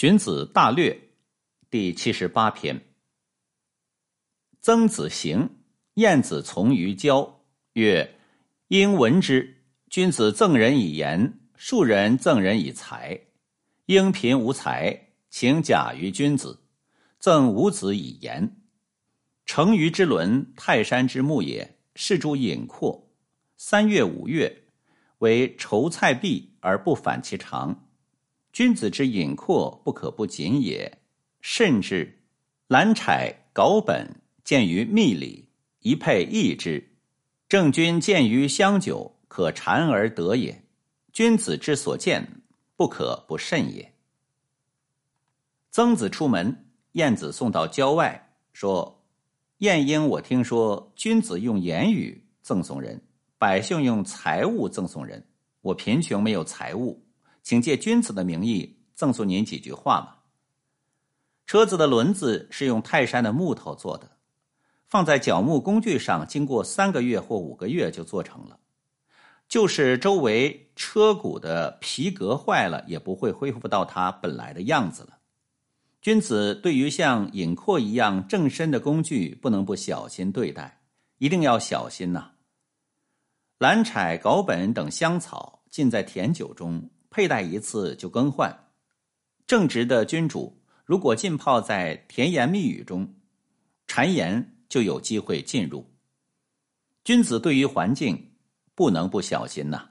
荀子大略第七十八篇。曾子行，晏子从于郊，曰：“应闻之。君子赠人以言，庶人赠人以财。应贫无才，请假于君子，赠五子以言。成于之伦，泰山之木也。是诸隐阔，三月五月，为筹菜毕而不反其常。”君子之隐阔，不可不谨也。甚至兰采稿本见于密里，一佩益之。正君见于香酒，可馋而得也。君子之所见，不可不慎也。曾子出门，晏子送到郊外，说：“晏婴，我听说君子用言语赠送人，百姓用财物赠送人。我贫穷，没有财物。”请借君子的名义赠送您几句话吧。车子的轮子是用泰山的木头做的，放在角木工具上，经过三个月或五个月就做成了。就是周围车骨的皮革坏了，也不会恢复到它本来的样子了。君子对于像引阔一样正身的工具，不能不小心对待，一定要小心呐。兰采、稿本等香草浸在甜酒中。佩戴一次就更换，正直的君主如果浸泡在甜言蜜语中，谗言就有机会进入。君子对于环境不能不小心呐。